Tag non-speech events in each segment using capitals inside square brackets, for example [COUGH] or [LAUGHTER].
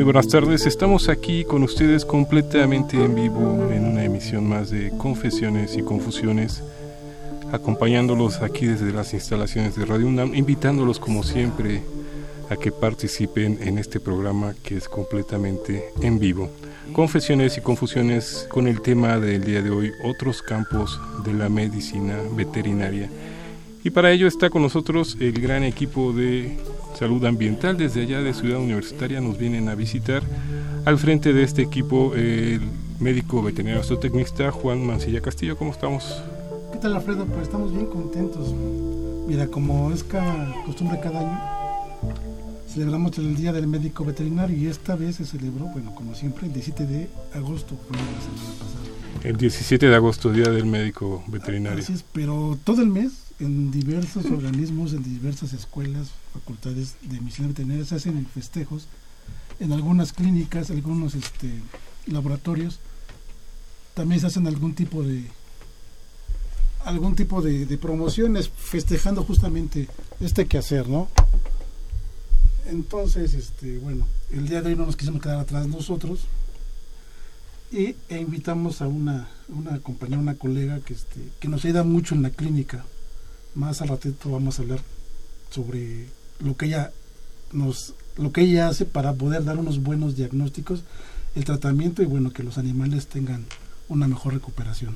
Muy buenas tardes, estamos aquí con ustedes completamente en vivo en una emisión más de Confesiones y Confusiones, acompañándolos aquí desde las instalaciones de Radio UNAM, invitándolos como siempre a que participen en este programa que es completamente en vivo. Confesiones y Confusiones con el tema del día de hoy, otros campos de la medicina veterinaria. Y para ello está con nosotros el gran equipo de salud ambiental desde allá de Ciudad Universitaria nos vienen a visitar. Al frente de este equipo el médico veterinario zootecnista Juan Mancilla Castillo. ¿Cómo estamos? ¿Qué tal Alfredo? Pues estamos bien contentos. Mira, como es cada costumbre cada año, celebramos el Día del Médico Veterinario y esta vez se celebró, bueno, como siempre, el 17 de agosto, fue la semana pasada. El 17 de agosto, Día del Médico Veterinario. Así es, pero todo el mes en diversos organismos, en diversas escuelas, facultades de medicina veterinaria se hacen festejos, en algunas clínicas, algunos este, laboratorios, también se hacen algún tipo de algún tipo de, promociones festejando justamente este quehacer, ¿no? Entonces, este, bueno, el día de hoy no nos quisimos quedar atrás nosotros y, e invitamos a una, una compañera, una colega que, este, que nos ayuda mucho en la clínica. Más al ratito vamos a hablar sobre lo que ella nos lo que ella hace para poder dar unos buenos diagnósticos, el tratamiento y bueno, que los animales tengan una mejor recuperación.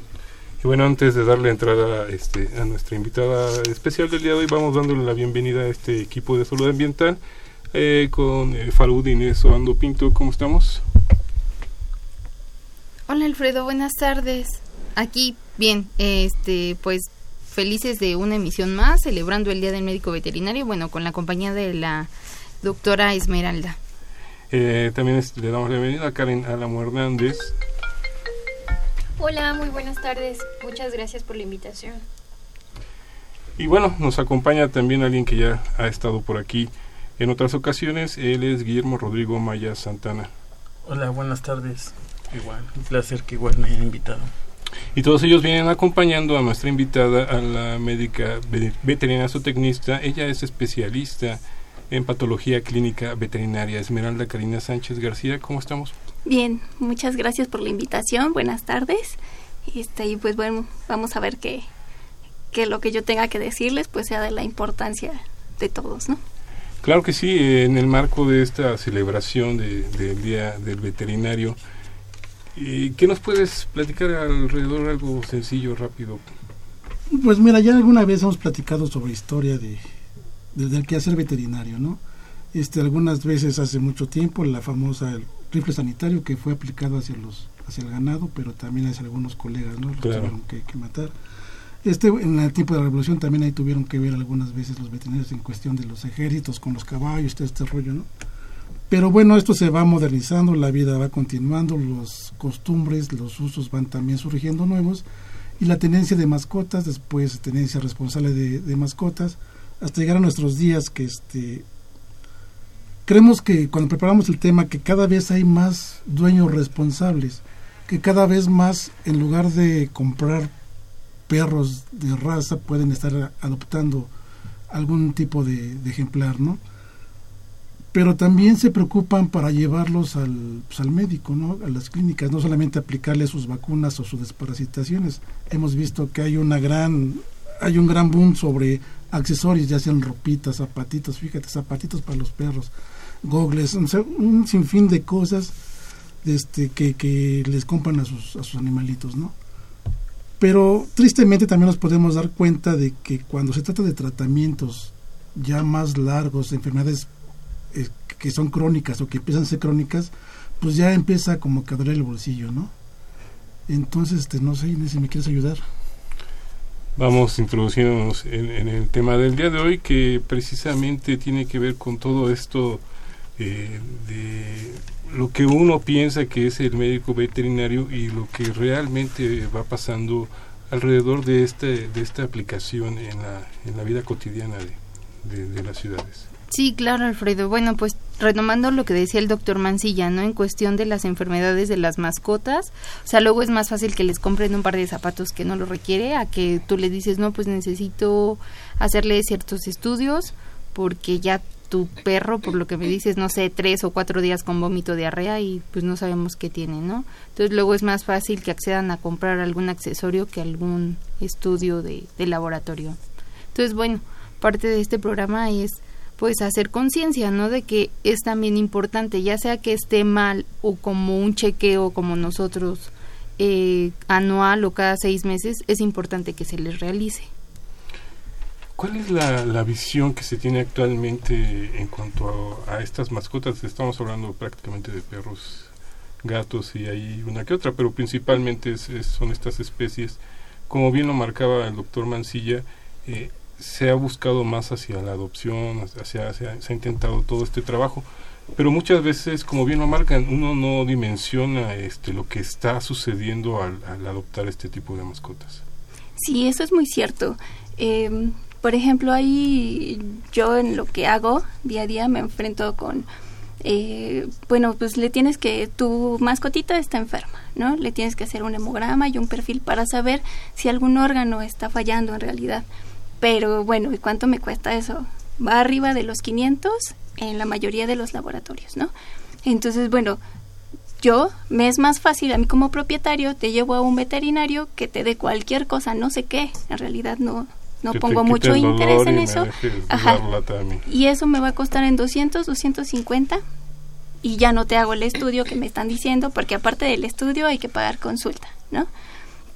Y bueno, antes de darle entrada este, a nuestra invitada especial del día de hoy, vamos dándole la bienvenida a este equipo de salud ambiental eh, con eh, Farud Inés Oando Pinto. ¿Cómo estamos? Hola Alfredo, buenas tardes. Aquí, bien, este, pues felices de una emisión más, celebrando el Día del Médico Veterinario, bueno, con la compañía de la doctora Esmeralda. Eh, también es- le damos la bienvenida a Karen Álamo Hernández. Hola, muy buenas tardes. Muchas gracias por la invitación. Y bueno, nos acompaña también alguien que ya ha estado por aquí en otras ocasiones. Él es Guillermo Rodrigo Maya Santana. Hola, buenas tardes. Igual, un placer que igual me hayan invitado. Y todos ellos vienen acompañando a nuestra invitada, a la médica ve- veterinaria zootecnista. Ella es especialista en patología clínica veterinaria. Esmeralda Karina Sánchez García, ¿cómo estamos? Bien, muchas gracias por la invitación. Buenas tardes. Este, y pues bueno, vamos a ver que, que lo que yo tenga que decirles pues sea de la importancia de todos, ¿no? Claro que sí, en el marco de esta celebración de- del Día del Veterinario, eh, ¿qué nos puedes platicar alrededor algo sencillo, rápido? Pues mira, ya alguna vez hemos platicado sobre historia de, de- del quehacer veterinario, ¿no? Este, algunas veces hace mucho tiempo la famosa el rifle sanitario que fue aplicado hacia los hacia el ganado, pero también hacia algunos colegas, ¿no? Los Claro. tuvieron que, que matar. Este, en el tiempo de la revolución también ahí tuvieron que ver algunas veces los veterinarios en cuestión de los ejércitos con los caballos, todo este rollo, ¿no? Pero bueno, esto se va modernizando, la vida va continuando, las costumbres, los usos van también surgiendo nuevos y la tenencia de mascotas, después tenencia responsable de, mascotas, hasta llegar a nuestros días que este creemos que cuando preparamos el tema que cada vez hay más dueños responsables, que cada vez más en lugar de comprar perros de raza pueden estar adoptando algún tipo de ejemplar, ¿no? Pero también se preocupan para llevarlos al, pues, al médico, ¿no? A las clínicas, no solamente aplicarles sus vacunas o sus desparasitaciones. Hemos visto que hay una gran hay un gran boom sobre accesorios, ya sean ropitas, zapatitos, fíjate, zapatitos para los perros, gogles, o sea, un sinfín de cosas este, que, que les compran a sus, a sus animalitos, ¿no? Pero tristemente también nos podemos dar cuenta de que cuando se trata de tratamientos ya más largos, de enfermedades eh, que son crónicas o que empiezan a ser crónicas, pues ya empieza como que a el bolsillo, ¿no? Entonces, este, no sé, Inés, si me quieres ayudar. Vamos introduciéndonos en, en, el tema del día de hoy que precisamente tiene que ver con todo esto eh, de lo que uno piensa que es el médico veterinario y lo que realmente va pasando alrededor de este de esta aplicación en la, en la vida cotidiana de, de las ciudades. Sí, claro, Alfredo. Bueno, pues retomando lo que decía el doctor Mancilla, ¿no? En cuestión de las enfermedades de las mascotas, o sea, luego es más fácil que les compren un par de zapatos que no lo requiere, a que tú le dices, no, pues necesito hacerle ciertos estudios, porque ya tu perro, por lo que me dices, no sé, tres o cuatro días con vómito diarrea y pues no sabemos qué tiene, ¿no? Entonces luego es más fácil que accedan a comprar algún accesorio que algún estudio de, de laboratorio. Entonces, bueno, parte de este programa es pues hacer conciencia, ¿no? De que es también importante, ya sea que esté mal o como un chequeo como nosotros eh, anual o cada seis meses, es importante que se les realice. ¿Cuál es la, la, visión que se tiene actualmente en cuanto a, estas mascotas? Estamos hablando prácticamente de perros, gatos y hay una que otra, pero principalmente es, son estas especies. Como bien lo marcaba el doctor Mancilla, eh, se ha buscado más hacia la adopción, hacia, se ha intentado todo este trabajo, pero muchas veces, como bien lo marcan, uno no dimensiona este, lo que está sucediendo al, al adoptar este tipo de mascotas. Sí, eso es muy cierto. Eh, por ejemplo, ahí yo en lo que hago día a día me enfrento con, eh, bueno, pues le tienes que, tu mascotita está enferma, ¿no? Le tienes que hacer un hemograma y un perfil para saber si algún órgano está fallando en realidad. Pero bueno, ¿y cuánto me cuesta eso? Va arriba de los 500 en la mayoría de los laboratorios, ¿no? Entonces, bueno, yo me es más fácil a mí como propietario te llevo a un veterinario que te dé cualquier cosa, no sé qué, en realidad no no que pongo mucho interés en eso. Ajá. Y eso me va a costar en 200, 250 y ya no te hago el estudio que me están diciendo porque aparte del estudio hay que pagar consulta, ¿no?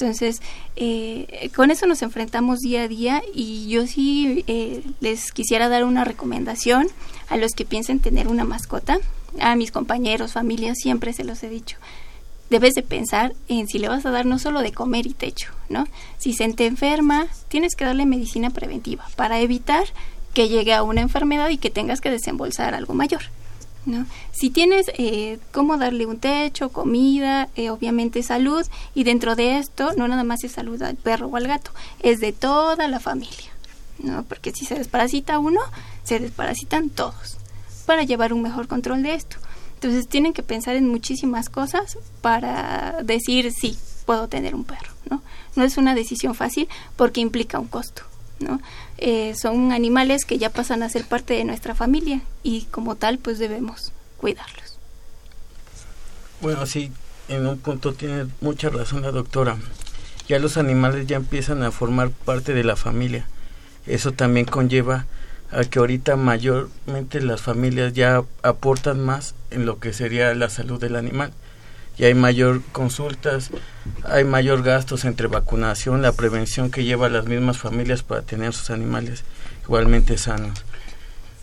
Entonces, eh, con eso nos enfrentamos día a día y yo sí eh, les quisiera dar una recomendación a los que piensen tener una mascota, a mis compañeros, familias, siempre se los he dicho debes de pensar en si le vas a dar no solo de comer y techo, ¿no? Si se te enferma, tienes que darle medicina preventiva para evitar que llegue a una enfermedad y que tengas que desembolsar algo mayor. ¿No? Si tienes eh, cómo darle un techo, comida, eh, obviamente salud, y dentro de esto no nada más es salud al perro o al gato, es de toda la familia, ¿no? Porque si se desparasita uno, se desparasitan todos, para llevar un mejor control de esto. Entonces tienen que pensar en muchísimas cosas para decir sí, puedo tener un perro, ¿no? No es una decisión fácil porque implica un costo, ¿no? Eh, son animales que ya pasan a ser parte de nuestra familia y como tal pues debemos cuidarlos. Bueno, sí, en un punto tiene mucha razón la doctora. Ya los animales ya empiezan a formar parte de la familia. Eso también conlleva a que ahorita mayormente las familias ya aportan más en lo que sería la salud del animal. Y hay mayor consultas, hay mayor gastos entre vacunación, la prevención que lleva a las mismas familias para tener sus animales igualmente sanos.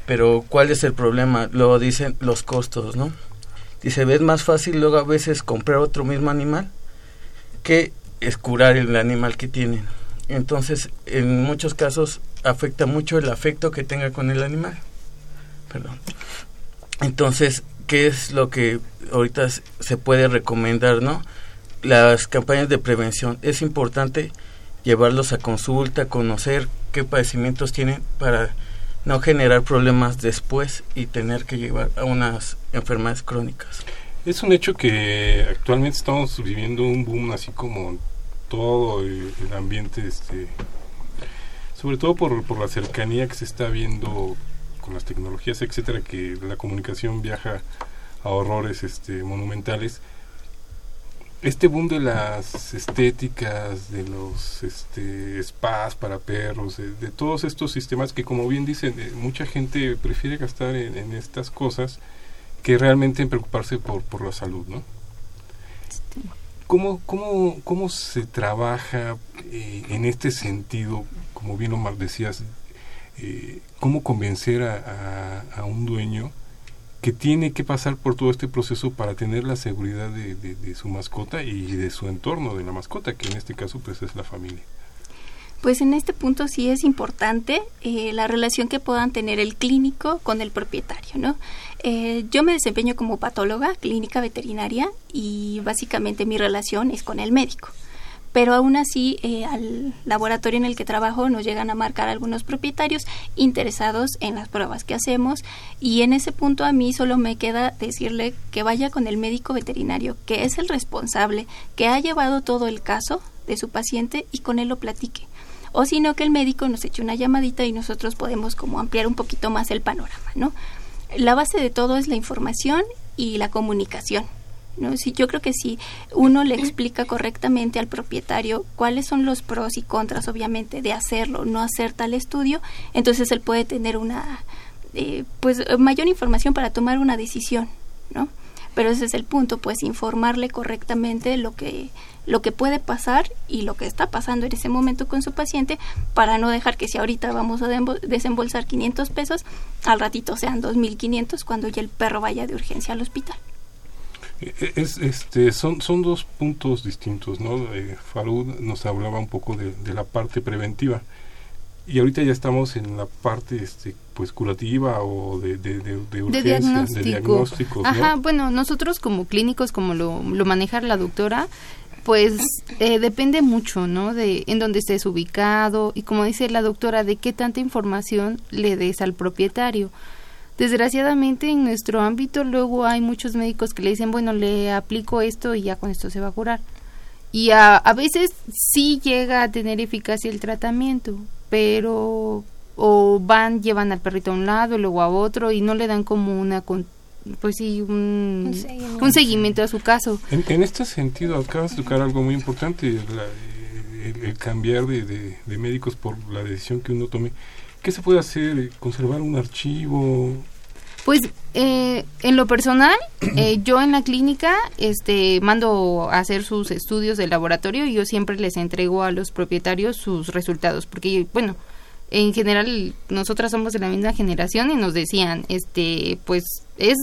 Pero ¿cuál es el problema? Lo dicen los costos, ¿no? Dice, ¿ves más fácil luego a veces comprar otro mismo animal que es curar el animal que tienen? Entonces, en muchos casos afecta mucho el afecto que tenga con el animal. Perdón. Entonces, ¿qué es lo que ahorita se puede recomendar, no? Las campañas de prevención. Es importante llevarlos a consulta, conocer qué padecimientos tienen para no generar problemas después y tener que llevar a unas enfermedades crónicas. Es un hecho que actualmente estamos viviendo un boom así como todo el, ambiente este sobre todo por, por la cercanía que se está viendo con las tecnologías, etcétera, que la comunicación viaja a horrores este, monumentales. este boom de las estéticas, de los este, spas para perros, de, todos estos sistemas que como bien dicen, eh, mucha gente prefiere gastar en, estas cosas que realmente en preocuparse por, por la salud, ¿no? ¿Cómo, cómo, cómo se trabaja eh, en este sentido, como bien Omar decías, eh, cómo convencer a, un dueño que tiene que pasar por todo este proceso para tener la seguridad de, su mascota y de su entorno de la mascota, que en este caso pues es la familia. Pues en este punto sí es importante eh, la relación que puedan tener el clínico con el propietario, ¿no? Eh, yo me desempeño como patóloga clínica veterinaria y básicamente mi relación es con el médico pero aún así eh, al laboratorio en el que trabajo nos llegan a marcar algunos propietarios interesados en las pruebas que hacemos y en ese punto a mí solo me queda decirle que vaya con el médico veterinario, que es el responsable, que ha llevado todo el caso de su paciente y con él lo platique. O sino que el médico nos eche una llamadita y nosotros podemos como ampliar un poquito más el panorama, ¿no? La base de todo es la información y la comunicación. ¿No? Si, yo creo que si uno le explica correctamente al propietario cuáles son los pros y contras, obviamente, de hacerlo, no hacer tal estudio, entonces él puede tener una, eh, pues, mayor información para tomar una decisión, ¿no? Pero ese es el punto, pues, informarle correctamente lo que lo que puede pasar y lo que está pasando en ese momento con su paciente para no dejar que si ahorita vamos a desembolsar 500 pesos, al ratito sean 2.500 cuando ya el perro vaya de urgencia al hospital. Es, este, son, son dos puntos distintos, ¿no? Eh, Farud nos hablaba un poco de, la parte preventiva y ahorita ya estamos en la parte este, pues curativa o de, de, de, urgencia, de, diagnóstico. Ajá, bueno, nosotros como clínicos, como lo, lo maneja la doctora, pues eh, depende mucho, ¿no? De en dónde estés ubicado y como dice la doctora, de qué tanta información le des al propietario. Desgraciadamente en nuestro ámbito luego hay muchos médicos que le dicen, bueno, le aplico esto y ya con esto se va a curar. Y a, a veces sí llega a tener eficacia el tratamiento, pero o van, llevan al perrito a un lado, luego a otro y no le dan como una pues sí, un, un, seguimiento. a su caso. En, este sentido, acabas de tocar algo muy importante, el, cambiar de, de, médicos por la decisión que uno tome. ¿Qué se puede hacer? ¿Conservar un archivo? Pues eh, en lo personal, [CLEARS THROAT] eh, yo en la clínica este, mando a hacer sus estudios de laboratorio y yo siempre les entrego a los propietarios sus resultados, porque bueno, en general nosotras somos de la misma generación y nos decían, este, pues es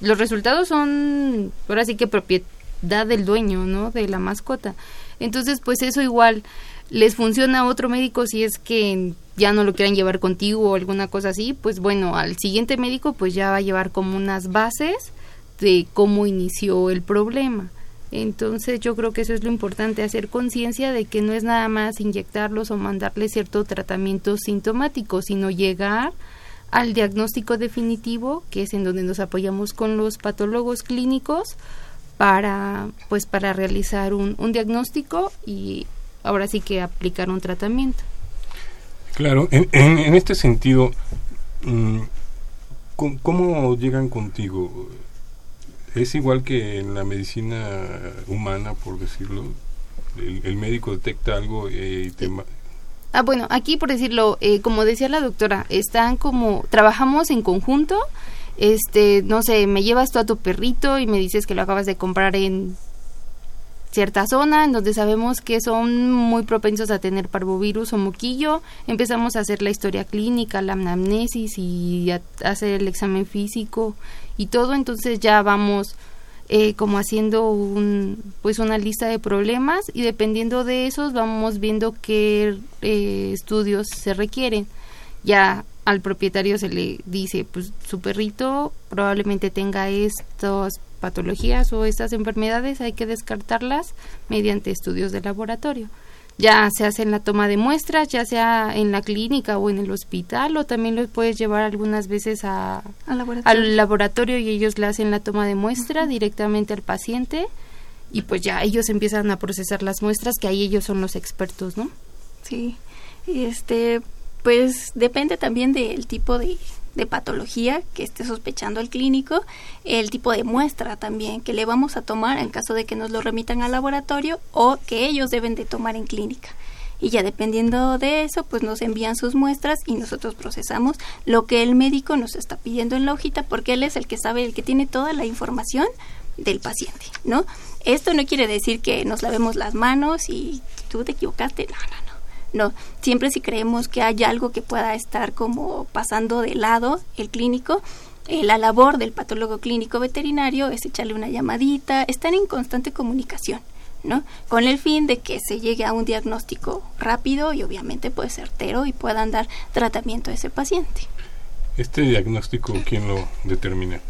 los resultados son ahora sí que propiedad del dueño, ¿no? De la mascota. Entonces, pues eso igual les funciona a otro médico si es que ya no lo quieran llevar contigo o alguna cosa así, pues bueno, al siguiente médico pues ya va a llevar como unas bases de cómo inició el problema. Entonces yo creo que eso es lo importante, hacer conciencia de que no es nada más inyectarlos o mandarles cierto tratamiento sintomático, sino llegar al diagnóstico definitivo, que es en donde nos apoyamos con los patólogos clínicos para pues para realizar un, un diagnóstico y ahora sí que aplicar un tratamiento. Claro, en, en, este sentido, mm, ¿cómo llegan contigo? ¿Es igual que en la medicina humana, por decirlo? El, médico detecta algo y te... Ah, bueno, aquí por decirlo, eh, como decía la doctora, están como, trabajamos en conjunto, este, no sé, me llevas tú a tu perrito y me dices que lo acabas de comprar en cierta zona en donde sabemos que son muy propensos a tener parvovirus o moquillo, empezamos a hacer la historia clínica, la anamnesis y a hacer el examen físico y todo, entonces ya vamos eh, como haciendo un, pues una lista de problemas y dependiendo de esos vamos viendo qué eh, estudios se requieren. Ya al propietario se le dice, pues su perrito probablemente tenga estos patologías o estas enfermedades hay que descartarlas mediante estudios de laboratorio. Ya se hace en la toma de muestras, ya sea en la clínica o en el hospital, o también los puedes llevar algunas veces a, al, laboratorio. y ellos le hacen la toma de muestra directamente al paciente y pues ya ellos empiezan a procesar las muestras, que ahí ellos son los expertos, ¿no? Sí, este, pues depende también del tipo de, patología que esté sospechando el clínico, el tipo de muestra también que le vamos a tomar en caso de que nos lo remitan al laboratorio o que ellos deben de tomar en clínica. Y ya dependiendo de eso, pues nos envían sus muestras y nosotros procesamos lo que el médico nos está pidiendo en la hojita porque él es el que sabe, el que tiene toda la información del paciente, ¿no? Esto no quiere decir que nos lavemos las manos y tú te equivocaste, no, no, no. Siempre si creemos que hay algo que pueda estar como pasando de lado el clínico, eh, la labor del patólogo clínico veterinario es echarle una llamadita, estar en constante comunicación, ¿no? Con el fin de que se llegue a un diagnóstico rápido y obviamente puede certero y puedan dar tratamiento a ese paciente. ¿Este diagnóstico quién lo determina?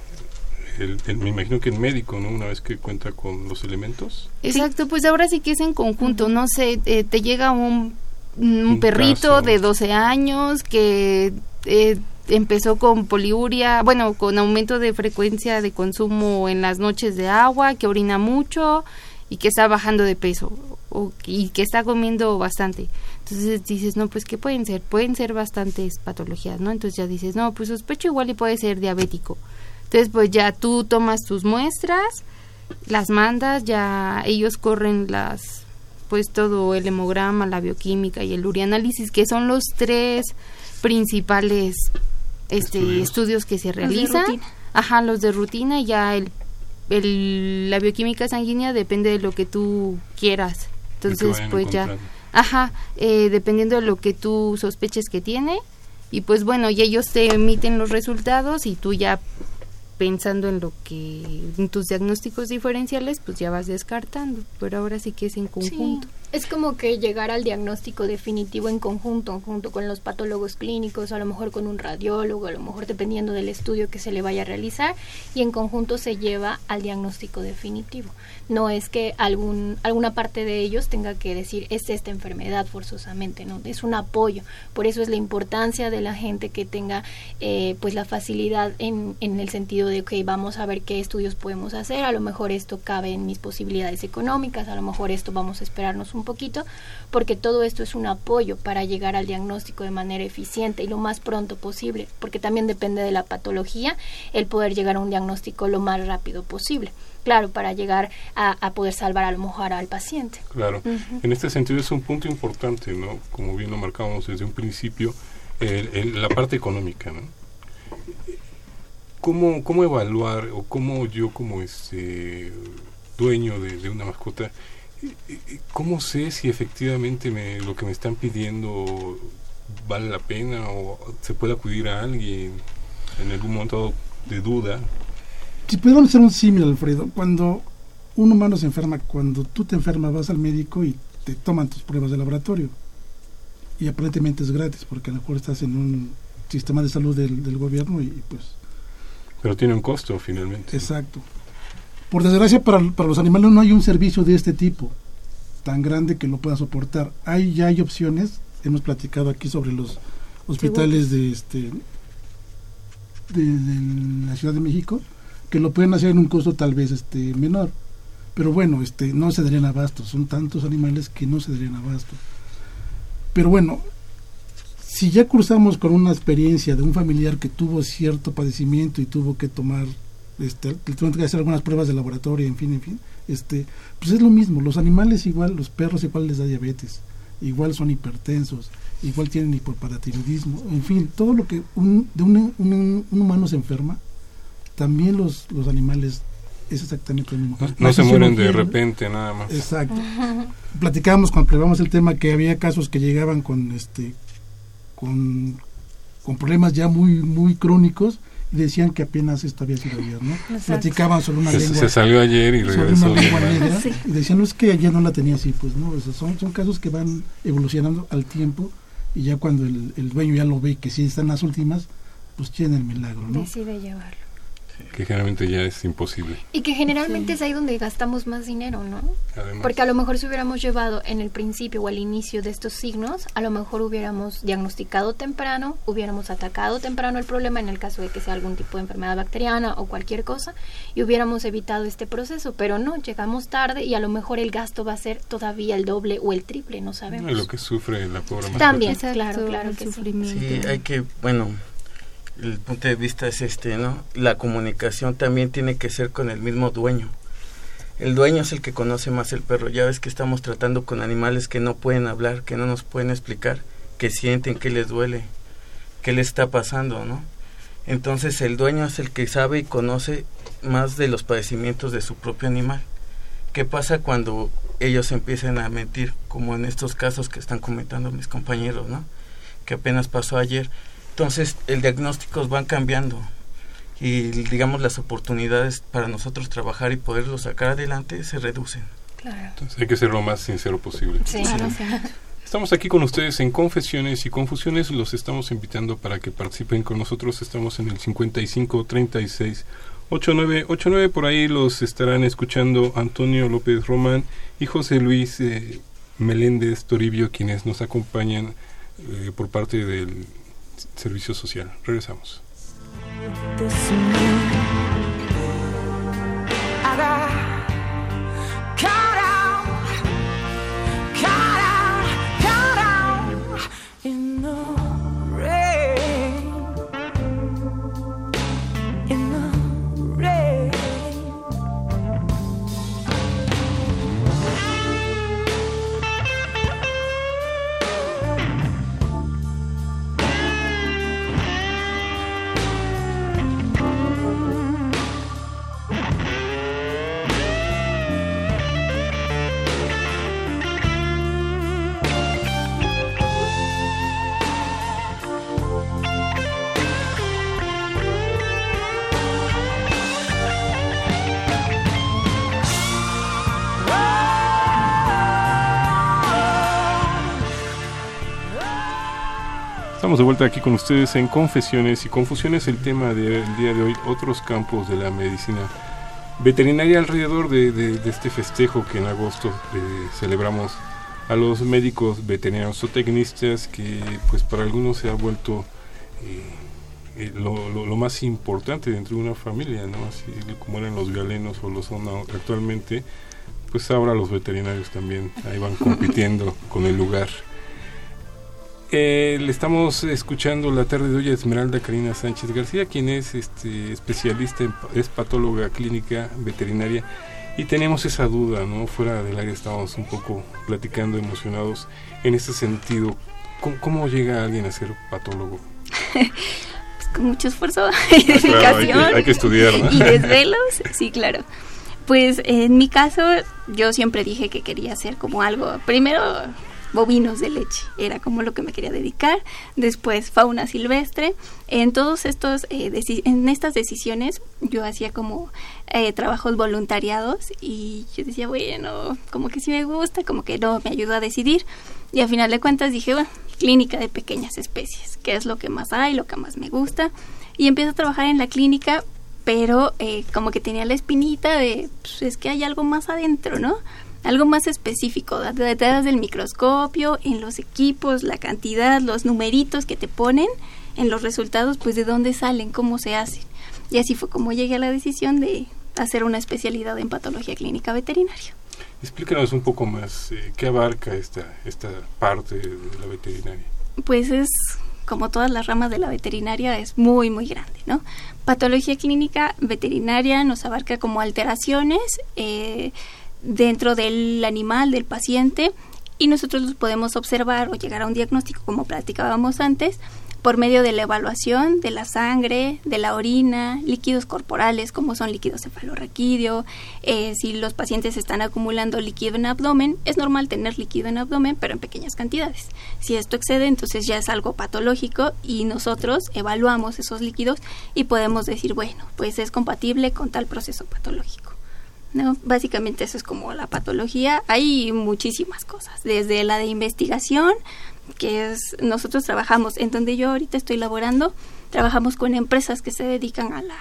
me imagino que el médico, ¿no? Una vez que cuenta con los elementos. Exacto, pues ahora sí que es en conjunto, no sé, eh, te llega un, un, perrito de 12 años que eh, empezó con poliuria, bueno, con aumento de frecuencia de consumo en las noches de agua, que orina mucho y que está bajando de peso o, y que está comiendo bastante. Entonces dices, no, pues ¿qué pueden ser? Pueden ser bastantes patologías, ¿no? Entonces ya dices, no, pues sospecho igual y puede ser diabético. Entonces, pues ya tú tomas tus muestras, las mandas, ya ellos corren las, pues todo el hemograma, la bioquímica y el urianálisis, que son los tres principales este estudios, que se realizan. Ajá, los de rutina y ya el, el, la bioquímica sanguínea depende de lo que tú quieras. Entonces, pues ya, ajá, eh, dependiendo de lo que tú sospeches que tiene. Y pues bueno, y ellos te emiten los resultados y tú ya pensando en lo que en tus diagnósticos diferenciales pues ya vas descartando pero ahora sí que es en conjunto es como que llegar al diagnóstico definitivo en conjunto, junto con los patólogos clínicos, a lo mejor con un radiólogo, a lo mejor dependiendo del estudio que se le vaya a realizar, y en conjunto se lleva al diagnóstico definitivo. No es que algún, alguna parte de ellos tenga que decir es esta enfermedad forzosamente, no, es un apoyo. Por eso es la importancia de la gente que tenga eh, pues la facilidad en, en el sentido de, ok, vamos a ver qué estudios podemos hacer, a lo mejor esto cabe en mis posibilidades económicas, a lo mejor esto vamos a esperarnos un poquito, porque todo esto es un apoyo para llegar al diagnóstico de manera eficiente y lo más pronto posible, porque también depende de la patología el poder llegar a un diagnóstico lo más rápido posible. Claro, para llegar a, poder salvar a lo mejor al paciente. Claro. En este sentido es un punto importante, ¿no? Como bien lo marcamos desde un principio, la parte económica, ¿no? ¿Cómo, ¿Cómo evaluar o cómo yo como este dueño de, de una mascota ¿Cómo sé si efectivamente me, lo que me están pidiendo vale la pena o se puede acudir a alguien en algún momento de duda? Si podemos hacer un símil, Alfredo, cuando un humano se enferma, cuando tú te enfermas vas al médico y te toman tus pruebas de laboratorio y aparentemente es gratis porque a lo mejor estás en un sistema de salud del, del gobierno y pues... Pero tiene un costo finalmente. Exacto. Por desgracia, para, los animales no hay un servicio de este tipo tan grande que lo pueda soportar. Hay ya hay opciones. Hemos platicado aquí sobre los hospitales de este de, la Ciudad de México que lo pueden hacer en un costo tal vez este menor. Pero bueno, este no se darían abasto. Son tantos animales que no se darían abasto. Pero bueno, si ya cruzamos con una experiencia de un familiar que tuvo cierto padecimiento y tuvo que tomar este, tengo que hacer algunas pruebas de laboratorio, en fin, en fin, este, pues es lo mismo, los animales igual, los perros igual les da diabetes, igual son hipertensos, igual tienen hipoparatiroidismo, en fin, todo lo que un, de un, un, humano se enferma, también los, los animales es exactamente lo mismo. No, se mueren de repente nada más. Exacto. [LAUGHS] Platicábamos cuando probamos el tema que había casos que llegaban con este con, con problemas ya muy muy crónicos decían que apenas esto había sido ayer, ¿no? Platicaban sobre una lengua. Se salió ayer y regresó. Y decían, no es que ayer no la tenía así, pues no, son, son casos que van evolucionando al tiempo y ya cuando el, el dueño ya lo ve que sí están las últimas, pues tiene el milagro, ¿no? Decide llevarlo que generalmente ya es imposible. Y que generalmente es ahí donde gastamos más dinero, ¿no? Porque a lo mejor si hubiéramos llevado en el principio o al inicio de estos signos, a lo mejor hubiéramos diagnosticado temprano, hubiéramos atacado temprano el problema en el caso de que sea algún tipo de enfermedad bacteriana o cualquier cosa, y hubiéramos evitado este proceso, pero no, llegamos tarde y a lo mejor el gasto va a ser todavía el doble o el triple, no sabemos. lo que sufre la pobre También, claro, claro que sí. Sí, hay que, bueno, el punto de vista es este, ¿no? La comunicación también tiene que ser con el mismo dueño. El dueño es el que conoce más el perro. Ya ves que estamos tratando con animales que no pueden hablar, que no nos pueden explicar, que sienten, que les duele, qué les está pasando, ¿no? Entonces el dueño es el que sabe y conoce más de los padecimientos de su propio animal. ¿Qué pasa cuando ellos empiezan a mentir, como en estos casos que están comentando mis compañeros, ¿no? Que apenas pasó ayer. Entonces el diagnóstico van cambiando y digamos las oportunidades para nosotros trabajar y poderlo sacar adelante se reducen. Claro. Entonces hay que ser lo más sincero posible. Sí, Estamos aquí con ustedes en Confesiones y Confusiones. Los estamos invitando para que participen con nosotros. Estamos en el 55 36 8989. Por ahí los estarán escuchando Antonio López Román y José Luis eh, Meléndez Toribio, quienes nos acompañan eh, por parte del Servicio Social. Regresamos. Estamos de vuelta aquí con ustedes en Confesiones y Confusiones, el tema del día de hoy, otros campos de la medicina veterinaria alrededor de, este festejo que en agosto eh, celebramos a los médicos veterinarios o tecnistas que pues para algunos se ha vuelto eh, eh, lo, más importante dentro de una familia, ¿no? Así como eran los galenos o lo son actualmente, pues ahora los veterinarios también ahí van compitiendo con el lugar. Eh, le estamos escuchando la tarde de hoy a Esmeralda Karina Sánchez García, quien es este, especialista, en, es patóloga clínica veterinaria. Y tenemos esa duda, ¿no? Fuera del área estábamos un poco platicando, emocionados en ese sentido. ¿Cómo, llega alguien a ser patólogo? [LAUGHS] pues con mucho esfuerzo y dedicación. hay, que, estudiar, ¿no? [LAUGHS] Y desvelos, sí, claro. Pues en mi caso, yo siempre dije que quería hacer como algo, primero bovinos de leche, era como lo que me quería dedicar. Después fauna silvestre. En todos estos, eh, en estas decisiones yo hacía como eh, trabajos voluntariados y yo decía, bueno, como que sí me gusta, como que no, me ayudó a decidir. Y al final de cuentas dije, bueno, clínica de pequeñas especies, que es lo que más hay, lo que más me gusta. Y empiezo a trabajar en la clínica, pero eh, como que tenía la espinita de, pues es que hay algo más adentro, ¿no? Algo más específico, detrás del microscopio, en los equipos, la cantidad, los numeritos que te ponen, en los resultados, pues de dónde salen, cómo se hacen. Y así fue como llegué a la decisión de hacer una especialidad en patología clínica veterinaria. Explícanos un poco más, eh, ¿qué abarca esta, esta parte de la veterinaria? Pues es, como todas las ramas de la veterinaria, es muy, muy grande, ¿no? Patología clínica veterinaria nos abarca como alteraciones, eh, dentro del animal, del paciente, y nosotros los podemos observar o llegar a un diagnóstico, como platicábamos antes, por medio de la evaluación de la sangre, de la orina, líquidos corporales como son líquidos cefalorraquídeo, eh, si los pacientes están acumulando líquido en abdomen, es normal tener líquido en abdomen, pero en pequeñas cantidades. Si esto excede, entonces ya es algo patológico y nosotros evaluamos esos líquidos y podemos decir, bueno, pues es compatible con tal proceso patológico. No, básicamente eso es como la patología. Hay muchísimas cosas, desde la de investigación, que es nosotros trabajamos en donde yo ahorita estoy laborando, trabajamos con empresas que se dedican a la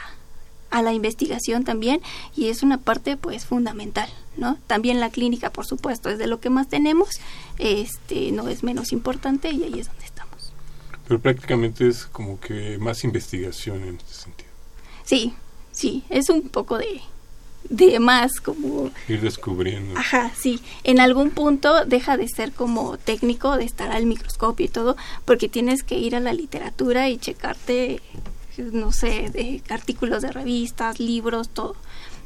a la investigación también y es una parte pues fundamental, ¿no? También la clínica, por supuesto, es de lo que más tenemos, este no es menos importante y ahí es donde estamos. Pero prácticamente es como que más investigación en este sentido. Sí, sí, es un poco de de más como ir descubriendo. Ajá, sí. En algún punto deja de ser como técnico, de estar al microscopio y todo, porque tienes que ir a la literatura y checarte no sé, de artículos de revistas, libros, todo.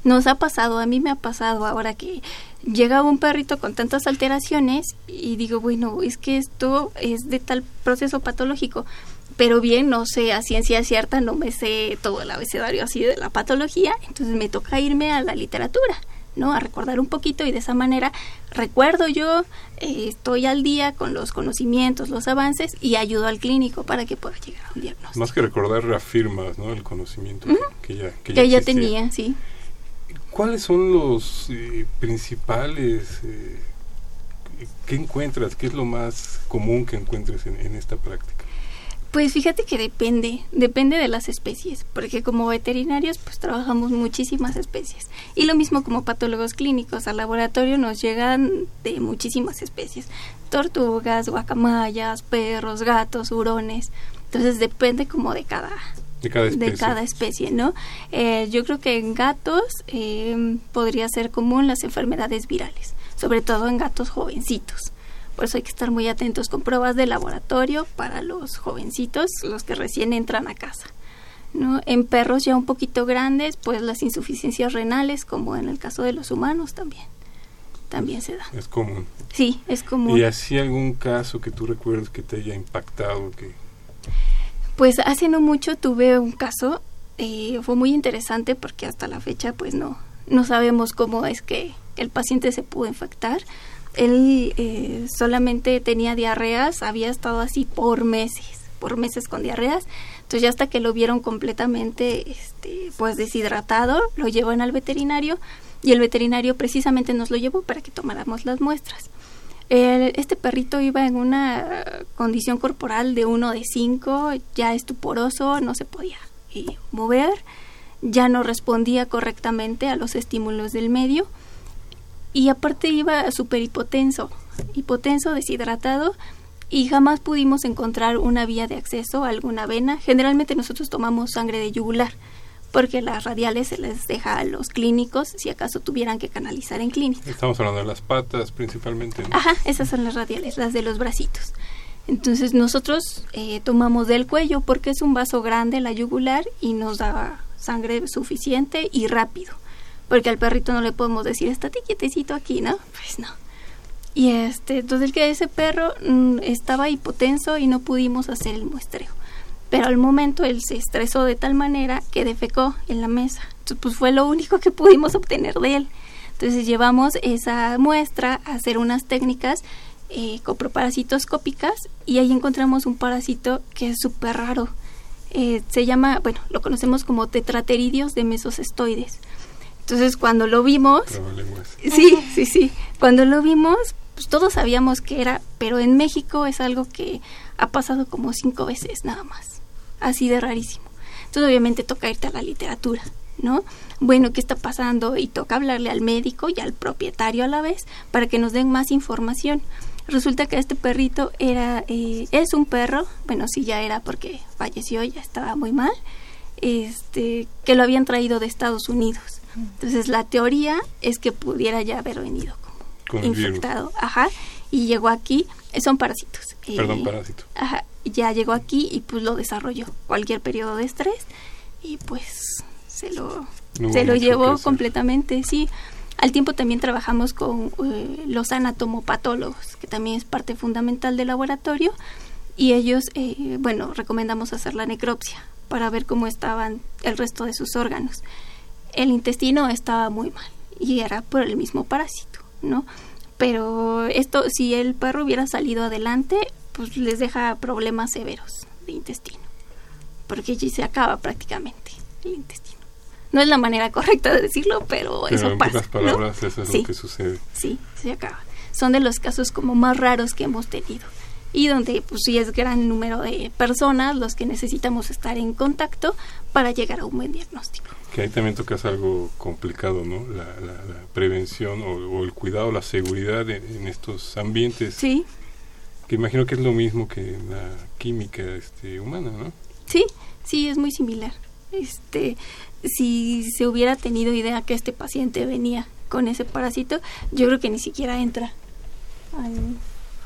Nos ha pasado, a mí me ha pasado ahora que llega un perrito con tantas alteraciones y digo, bueno, es que esto es de tal proceso patológico, pero bien, no sé, a ciencia cierta no me sé todo el abecedario así de la patología, entonces me toca irme a la literatura. ¿no? A recordar un poquito y de esa manera recuerdo yo, eh, estoy al día con los conocimientos, los avances y ayudo al clínico para que pueda llegar a un diagnóstico. Más que recordar, reafirmas, ¿no? El conocimiento que, ya, que, ya, tenía, sí. ¿Cuáles son los eh, principales... Eh, ¿Qué encuentras? ¿Qué es lo más común que encuentres en esta práctica? Pues fíjate que depende, depende de las especies, porque como veterinarios pues trabajamos muchísimas especies. Y lo mismo como patólogos clínicos, al laboratorio nos llegan de muchísimas especies. Tortugas, guacamayas, perros, gatos, hurones. Entonces depende como de cada, de cada especie, de cada especie ¿no? Eh, yo creo que en gatos eh, podría ser común las enfermedades virales, sobre todo en gatos jovencitos. Por eso hay que estar muy atentos con pruebas de laboratorio para los jovencitos, los que recién entran a casa. ¿no? En perros ya un poquito grandes, pues las insuficiencias renales, como en el caso de los humanos también, también se da. Es común. Sí, es común. ¿Y así algún caso que tú recuerdes que te haya impactado? que Pues hace no mucho tuve un caso, eh, fue muy interesante porque hasta la fecha pues no, no sabemos cómo es que el paciente se pudo infectar él eh, solamente tenía diarreas, había estado así por meses, por meses con diarreas. Entonces ya hasta que lo vieron completamente este, pues deshidratado, lo llevan al veterinario y el veterinario precisamente nos lo llevó para que tomáramos las muestras. este perrito iba en una condición corporal de uno de cinco, ya estuporoso, no se podía eh, mover, ya no respondía correctamente a los estímulos del medio y aparte iba súper hipotenso, hipotenso, deshidratado y jamás pudimos encontrar una vía de acceso a alguna vena. Generalmente nosotros tomamos sangre de yugular porque las radiales se les deja a los clínicos si acaso tuvieran que canalizar en clínica. Estamos hablando de las patas principalmente. Ajá, esas son las radiales, las de los bracitos. Entonces nosotros eh, tomamos del cuello porque es un vaso grande la yugular y nos da sangre suficiente y rápido porque al perrito no le podemos decir, estate quietecito aquí, ¿no? Pues no. Y este, entonces que ese perro mm, estaba hipotenso y no pudimos hacer el muestreo. Pero al momento él se estresó de tal manera que defecó en la mesa. Entonces, pues fue lo único que pudimos obtener de él. Entonces llevamos esa muestra a hacer unas técnicas eh, coproparasitoscópicas y ahí encontramos un parásito que es súper raro. Eh, se llama, bueno, lo conocemos como tetrateridios de mesocestoides. Entonces cuando lo vimos, sí, sí, sí, cuando lo vimos, pues todos sabíamos que era, pero en México es algo que ha pasado como cinco veces nada más, así de rarísimo. Entonces obviamente toca irte a la literatura, ¿no? Bueno, ¿qué está pasando? Y toca hablarle al médico y al propietario a la vez para que nos den más información. Resulta que este perrito era, eh, es un perro, bueno, sí ya era porque falleció, ya estaba muy mal, este, que lo habían traído de Estados Unidos entonces la teoría es que pudiera ya haber venido como infectado, ajá, y llegó aquí, eh, son parásitos. Eh, Perdón, parásito. Ajá, ya llegó aquí y pues lo desarrolló cualquier periodo de estrés y pues se lo se lo llevó completamente, sí. Al tiempo también trabajamos con eh, los anatomopatólogos, que también es parte fundamental del laboratorio, y ellos, bueno, recomendamos hacer la necropsia para ver cómo estaban el resto de sus órganos el intestino estaba muy mal y era por el mismo parásito, ¿no? Pero esto, si el perro hubiera salido adelante, pues les deja problemas severos de intestino, porque allí se acaba prácticamente el intestino. No es la manera correcta de decirlo, pero, eso en pasa. palabras, eso es lo que sucede. Sí, se acaba. Son de los casos como más raros que hemos tenido y donde pues sí es gran número de personas los que necesitamos estar en contacto para llegar a un buen diagnóstico. Que ahí también tocas algo complicado, ¿no? La, prevención o, el cuidado, la seguridad en, estos ambientes. Sí. Que imagino que es lo mismo que la química este, humana, ¿no? Sí, sí, es muy similar. Este, si se hubiera tenido idea que este paciente venía con ese parásito, yo creo que ni siquiera entra al,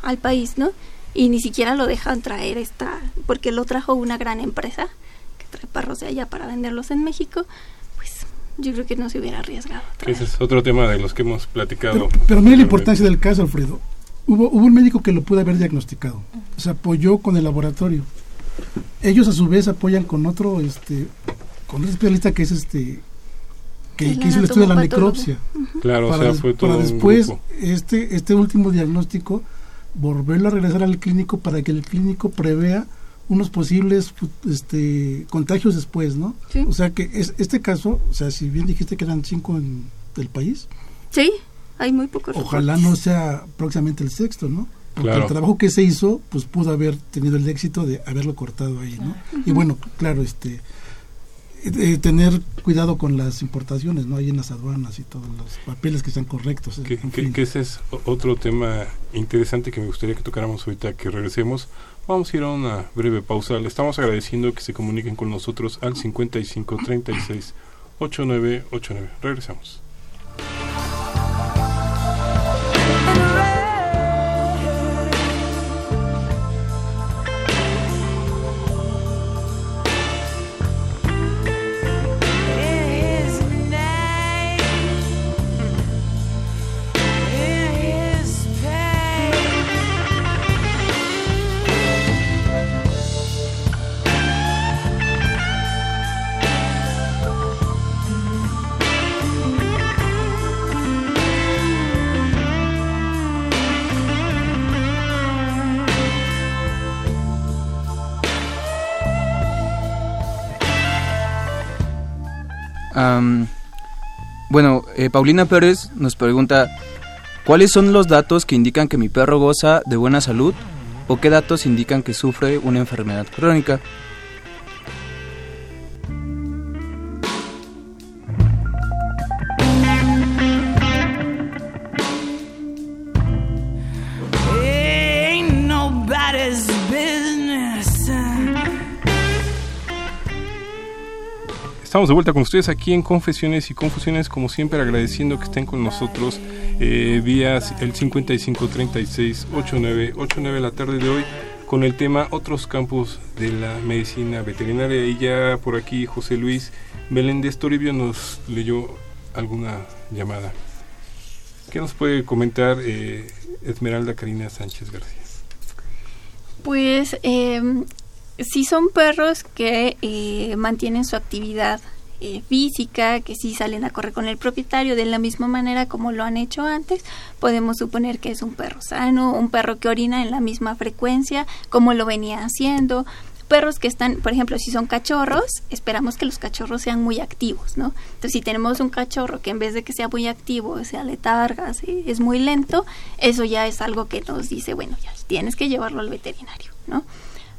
al país, ¿no? y ni siquiera lo dejan traer esta porque lo trajo una gran empresa que trae perros de allá para venderlos en México, yo creo que no se hubiera arriesgado. Ese es otro tema de los que hemos platicado. Pero, mira la importancia del caso, Alfredo. Hubo, hubo un médico que lo pudo haber diagnosticado. Se apoyó con el laboratorio. Ellos a su vez apoyan con otro, este, con otro especialista que es este, que, hizo el estudio de la necropsia. Claro, para, o sea, fue todo para después este, este último diagnóstico volverlo a regresar al clínico para que el clínico prevea unos posibles este, contagios después, ¿no? O sea que es, este caso, o sea, si bien dijiste que eran cinco en el país. Sí, hay muy pocos. Ojalá no sea próximamente el sexto, ¿no? Porque el trabajo que se hizo, pues pudo haber tenido el éxito de haberlo cortado ahí, ¿no? Y bueno, claro, este eh, tener cuidado con las importaciones, ¿no? Ahí en las aduanas y todos los papeles que sean correctos. Que, que, ese es otro tema interesante que me gustaría que tocáramos ahorita que regresemos. Vamos a ir a una breve pausa. Le estamos agradeciendo que se comuniquen con nosotros al 55 36 8989. Regresamos. Bueno, eh, Paulina Pérez nos pregunta, ¿cuáles son los datos que indican que mi perro goza de buena salud o qué datos indican que sufre una enfermedad crónica? Estamos de vuelta con ustedes aquí en Confesiones y Confusiones, como siempre agradeciendo que estén con nosotros eh, vía el 5536-8989 la tarde de hoy con el tema Otros campos de la medicina veterinaria. Y ya por aquí José Luis Meléndez Toribio nos leyó alguna llamada. ¿Qué nos puede comentar eh, Esmeralda Karina Sánchez García? Pues eh, si son perros que eh, mantienen su actividad eh, física, que si salen a correr con el propietario de la misma manera como lo han hecho antes, podemos suponer que es un perro sano, un perro que orina en la misma frecuencia como lo venía haciendo. Perros que están, por ejemplo, si son cachorros, esperamos que los cachorros sean muy activos, ¿no? Entonces, si tenemos un cachorro que en vez de que sea muy activo, sea letarga, es muy lento, eso ya es algo que nos dice, bueno, ya tienes que llevarlo al veterinario, ¿no?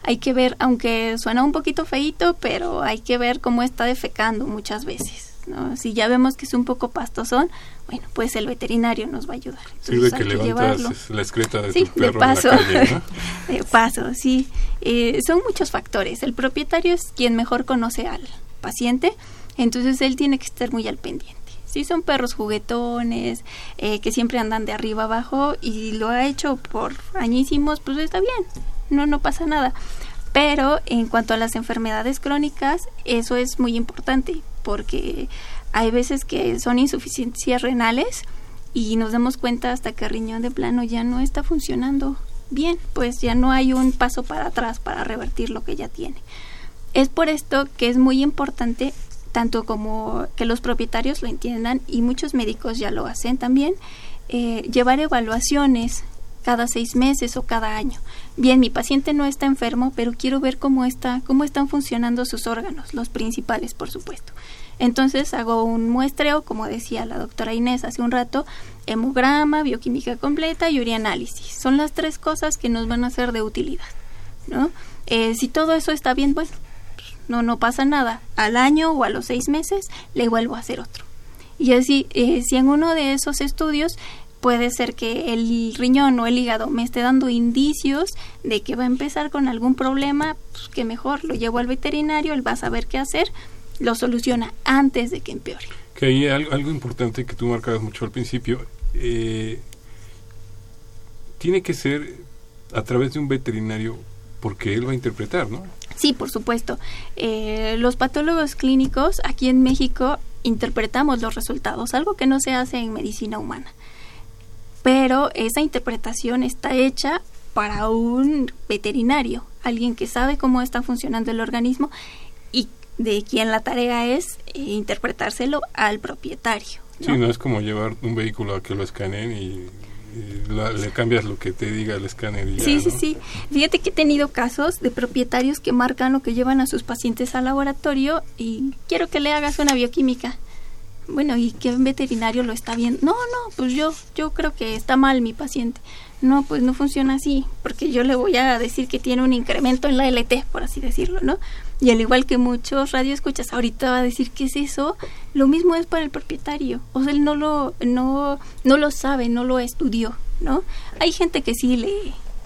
Hay que ver, aunque suena un poquito feito, pero hay que ver cómo está defecando muchas veces. ¿no? Si ya vemos que es un poco pastosón, bueno, pues el veterinario nos va a ayudar. Sirve que levantas la excreta de sí, tu perro de paso, en la calle, [LAUGHS] de paso, sí. Eh, son muchos factores. El propietario es quien mejor conoce al paciente, entonces él tiene que estar muy al pendiente. Si son perros juguetones, eh, que siempre andan de arriba abajo y lo ha hecho por añísimos, pues está bien no, no pasa nada. Pero en cuanto a las enfermedades crónicas, eso es muy importante porque hay veces que son insuficiencias renales y nos damos cuenta hasta que el riñón de plano ya no está funcionando bien, pues ya no hay un paso para atrás para revertir lo que ya tiene. Es por esto que es muy importante tanto como que los propietarios lo entiendan y muchos médicos ya lo hacen también, eh, llevar evaluaciones cada seis meses o cada año. Bien, mi paciente no está enfermo, pero quiero ver cómo está, cómo están funcionando sus órganos, los principales, por supuesto. Entonces hago un muestreo, como decía la doctora Inés hace un rato, hemograma, bioquímica completa y urianálisis. Son las tres cosas que nos van a ser de utilidad, ¿no? Eh, si todo eso está bien, pues no, no pasa nada. Al año o a los seis meses le vuelvo a hacer otro. Y así, eh, si en uno de esos estudios puede ser que el riñón o el hígado me esté dando indicios de que va a empezar con algún problema, pues que mejor lo llevo al veterinario, él va a saber qué hacer, lo soluciona antes de que empeore. Que hay algo, importante que tú marcabas mucho al principio, eh, tiene que ser a través de un veterinario porque él va a interpretar, ¿no? Sí, por supuesto. Eh, los patólogos clínicos aquí en México interpretamos los resultados, algo que no se hace en medicina humana. Pero esa interpretación está hecha para un veterinario, alguien que sabe cómo está funcionando el organismo y de quien la tarea es eh, interpretárselo al propietario. Sí, no es como llevar un vehículo a que lo escaneen y le cambias lo que te diga el escáner. Y sí, sí, sí. Fíjate que he tenido casos de propietarios que marcan lo que llevan a sus pacientes al laboratorio y quiero que le hagas una bioquímica. Bueno, ¿y qué veterinario lo está viendo? No, no, pues yo, yo creo que está mal mi paciente. No, pues no funciona así, porque yo le voy a decir que tiene un incremento en la LT, por así decirlo, ¿no? Y al igual que muchos radioescuchas ahorita va a decir qué es eso, lo mismo es para el propietario. O sea, él no lo, no, no lo sabe, no lo estudió, ¿no? Hay gente que sí le,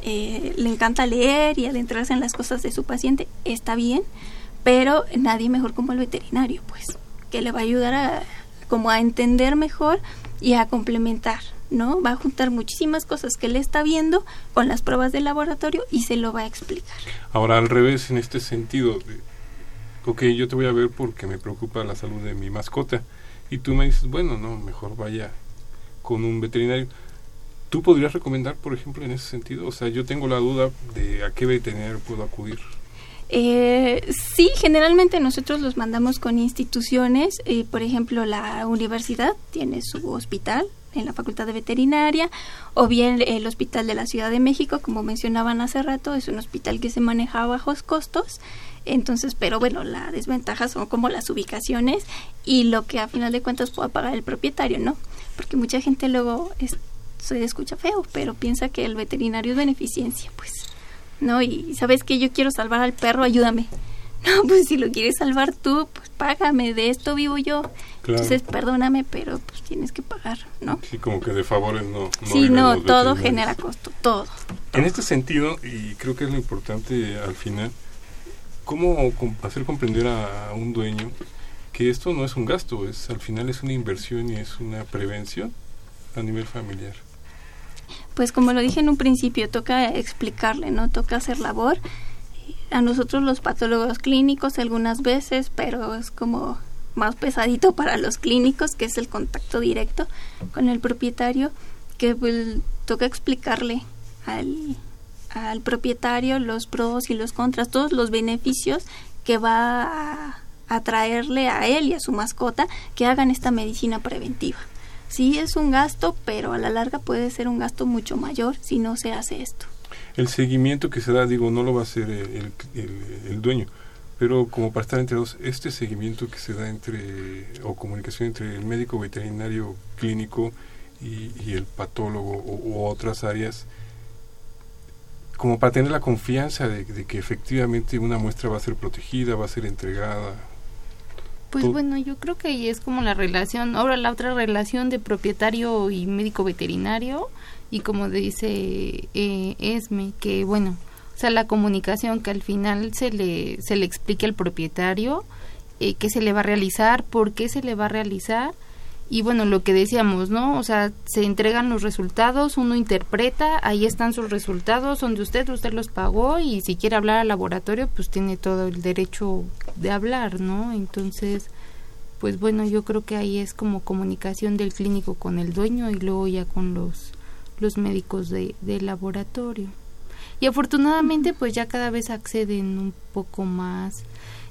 eh, le encanta leer y adentrarse en las cosas de su paciente, está bien, pero nadie mejor como el veterinario, pues, que le va a ayudar a como a entender mejor y a complementar, ¿no? Va a juntar muchísimas cosas que él está viendo con las pruebas de laboratorio y se lo va a explicar. Ahora, al revés, en este sentido, ok, yo te voy a ver porque me preocupa la salud de mi mascota. Y tú me dices, bueno, no, mejor vaya con un veterinario. ¿Tú podrías recomendar, por ejemplo, en ese sentido? O sea, yo tengo la duda de a qué veterinario puedo acudir. Eh, sí, generalmente nosotros los mandamos con instituciones, eh, por ejemplo, la universidad tiene su hospital en la Facultad de Veterinaria, o bien el Hospital de la Ciudad de México, como mencionaban hace rato, es un hospital que se maneja a bajos costos. Entonces, pero bueno, la desventaja son como las ubicaciones y lo que a final de cuentas pueda pagar el propietario, ¿no? Porque mucha gente luego se escucha feo, pero piensa que el veterinario es beneficencia, pues, ¿no? Y sabes que yo quiero salvar al perro, ayúdame. [LAUGHS] No, pues si lo quieres salvar tú, pues págame, de esto vivo yo. Entonces, perdóname, pero pues tienes que pagar, ¿no? Sí, como que de favores no. no sí, no, todo genera costo, todo. En este sentido, y creo que es lo importante al final, ¿cómo hacer comprender a, un dueño que esto no es un gasto, es al final es una inversión y es una prevención a nivel familiar? Pues como lo dije en un principio, toca explicarle, ¿no? Toca hacer labor. A nosotros los patólogos clínicos algunas veces, pero es como más pesadito para los clínicos, que es el contacto directo con el propietario, que pues, toca explicarle al, al propietario los pros y los contras, todos los beneficios que va a, traerle a él y a su mascota que hagan esta medicina preventiva. Sí es un gasto, pero a la larga puede ser un gasto mucho mayor si no se hace esto. El seguimiento que se da, digo, no lo va a hacer el, dueño, pero como para estar entre dos, este seguimiento que se da entre, o comunicación entre el médico veterinario clínico y, el patólogo o, otras áreas, como para tener la confianza de, que efectivamente una muestra va a ser protegida, va a ser entregada. Pues bueno, yo creo que ahí es como la relación, ahora la otra relación de propietario y médico veterinario y como dice eh, Esme, que bueno, o sea, la comunicación que al final se le, se le explique al propietario eh, qué se le va a realizar, por qué se le va a realizar y bueno, lo que decíamos, ¿no? O sea, se entregan los resultados, uno interpreta, ahí están sus resultados, son de usted, usted los pagó y si quiere hablar al laboratorio, pues tiene todo el derecho de hablar, ¿no? Entonces, pues bueno, yo creo que ahí es como comunicación del clínico con el dueño y luego ya con los, los médicos de, del laboratorio. Y afortunadamente, pues ya cada vez acceden un poco más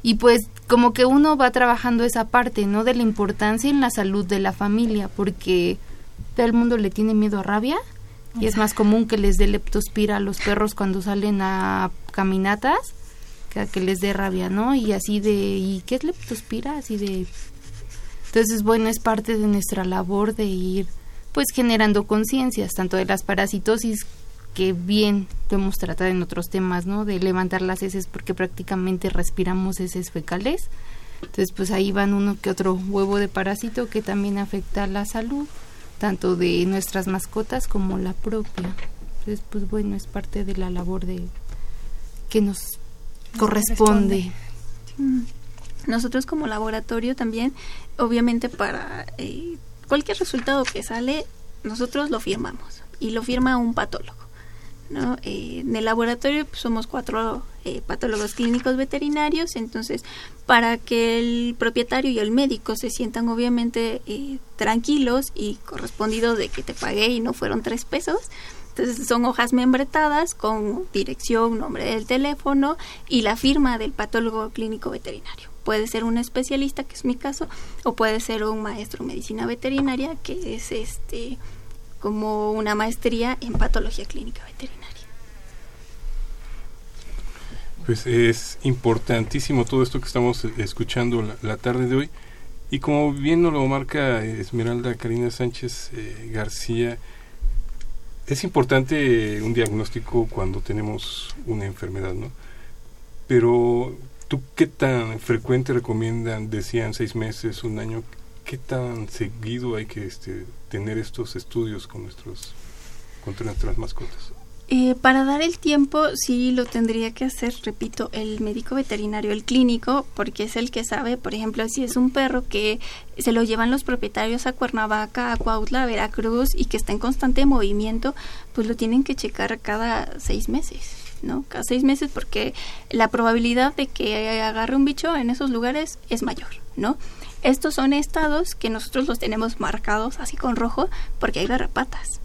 y pues como que uno va trabajando esa parte, ¿no? De la importancia en la salud de la familia, porque todo el mundo le tiene miedo a rabia y es más común que les dé leptospira a los perros cuando salen a caminatas que a que les dé rabia, ¿no? Y así de, ¿y qué es leptospira? Así de... Entonces, bueno, es parte de nuestra labor de ir pues generando conciencias, tanto de las parasitosis que bien podemos tratar en otros temas, ¿no? De levantar las heces porque prácticamente respiramos heces fecales. Entonces, pues ahí van uno que otro huevo de parásito que también afecta la salud, tanto de nuestras mascotas como la propia. Entonces, pues bueno, es parte de la labor de que nos corresponde. Nosotros como laboratorio también, obviamente para eh, cualquier resultado que sale, nosotros lo firmamos y lo firma un patólogo. ¿No? Eh, en el laboratorio pues, somos cuatro eh, patólogos clínicos veterinarios, entonces para que el propietario y el médico se sientan obviamente eh, tranquilos y correspondidos de que te pagué y no fueron tres pesos, entonces son hojas membretadas con dirección, nombre del teléfono y la firma del patólogo clínico veterinario. Puede ser un especialista, que es mi caso, o puede ser un maestro en medicina veterinaria, que es este como una maestría en patología clínica veterinaria. Pues es importantísimo todo esto que estamos escuchando la, tarde de hoy. Y como bien nos lo marca Esmeralda Karina Sánchez eh, García, es importante un diagnóstico cuando tenemos una enfermedad, ¿no? Pero, ¿tú qué tan frecuente recomiendan? Decían seis meses, un año. ¿Qué tan seguido hay que este, tener estos estudios con, nuestros, con nuestras mascotas? Eh, para dar el tiempo, sí lo tendría que hacer, repito, el médico veterinario, el clínico, porque es el que sabe, por ejemplo, si es un perro que se lo llevan los propietarios a Cuernavaca, a Cuautla, a Veracruz y que está en constante movimiento, pues lo tienen que checar cada seis meses. ¿no? Cada seis meses porque la probabilidad de que agarre un bicho en esos lugares es mayor, ¿no? Estos son estados que nosotros los tenemos marcados así con rojo porque hay garrapatas.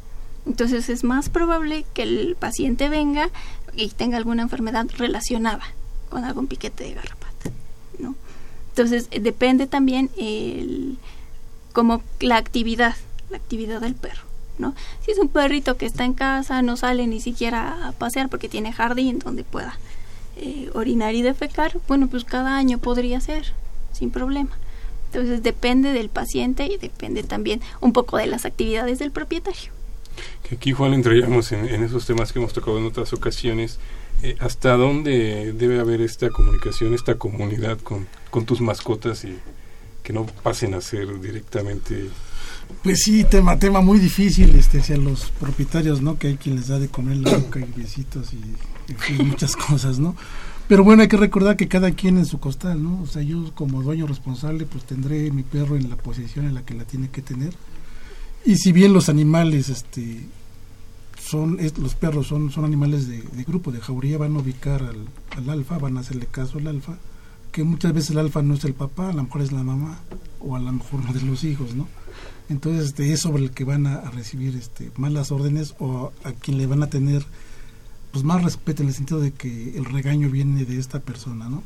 Entonces es más probable que el paciente venga y tenga alguna enfermedad relacionada con algún piquete de garrapata, ¿no? Entonces eh, depende también el, como la actividad, la actividad del perro, ¿no? Si es un perrito que está en casa, no sale ni siquiera a pasear porque tiene jardín donde pueda eh, orinar y defecar, bueno, pues cada año podría ser, sin problema. Entonces depende del paciente y depende también un poco de las actividades del propietario que aquí Juan entraríamos en, esos temas que hemos tocado en otras ocasiones. Eh, ¿Hasta dónde debe haber esta comunicación, esta comunidad con, con tus mascotas y que no pasen a ser directamente pues sí, tema tema muy difícil este hacia los propietarios, ¿no? Que hay quien les da de comer la boca y besitos y, muchas [LAUGHS] cosas, ¿no? Pero bueno, hay que recordar que cada quien en su costal, ¿no? O sea, yo como dueño responsable pues tendré mi perro en la posición en la que la tiene que tener y si bien los animales, este, son los perros son, son animales de, grupo, de jauría, van a ubicar al, al, alfa, van a hacerle caso al alfa, que muchas veces el alfa no es el papá, a lo mejor es la mamá, o a lo mejor uno de los hijos, ¿no? Entonces este, es sobre el que van a, recibir este, malas órdenes o a, quien le van a tener pues más respeto en el sentido de que el regaño viene de esta persona, ¿no?